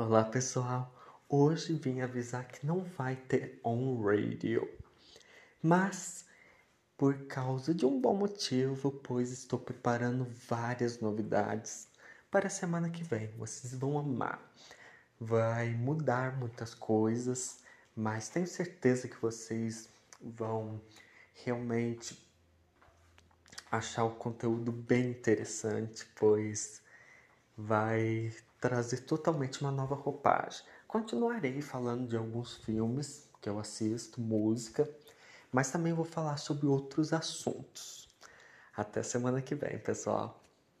Olá pessoal, hoje vim avisar que não vai ter on radio, mas por causa de um bom motivo, pois estou preparando várias novidades para a semana que vem. Vocês vão amar. Vai mudar muitas coisas, mas tenho certeza que vocês vão realmente achar o conteúdo bem interessante, pois vai trazer totalmente uma nova roupagem. Continuarei falando de alguns filmes que eu assisto, música, mas também vou falar sobre outros assuntos. Até semana que vem, pessoal.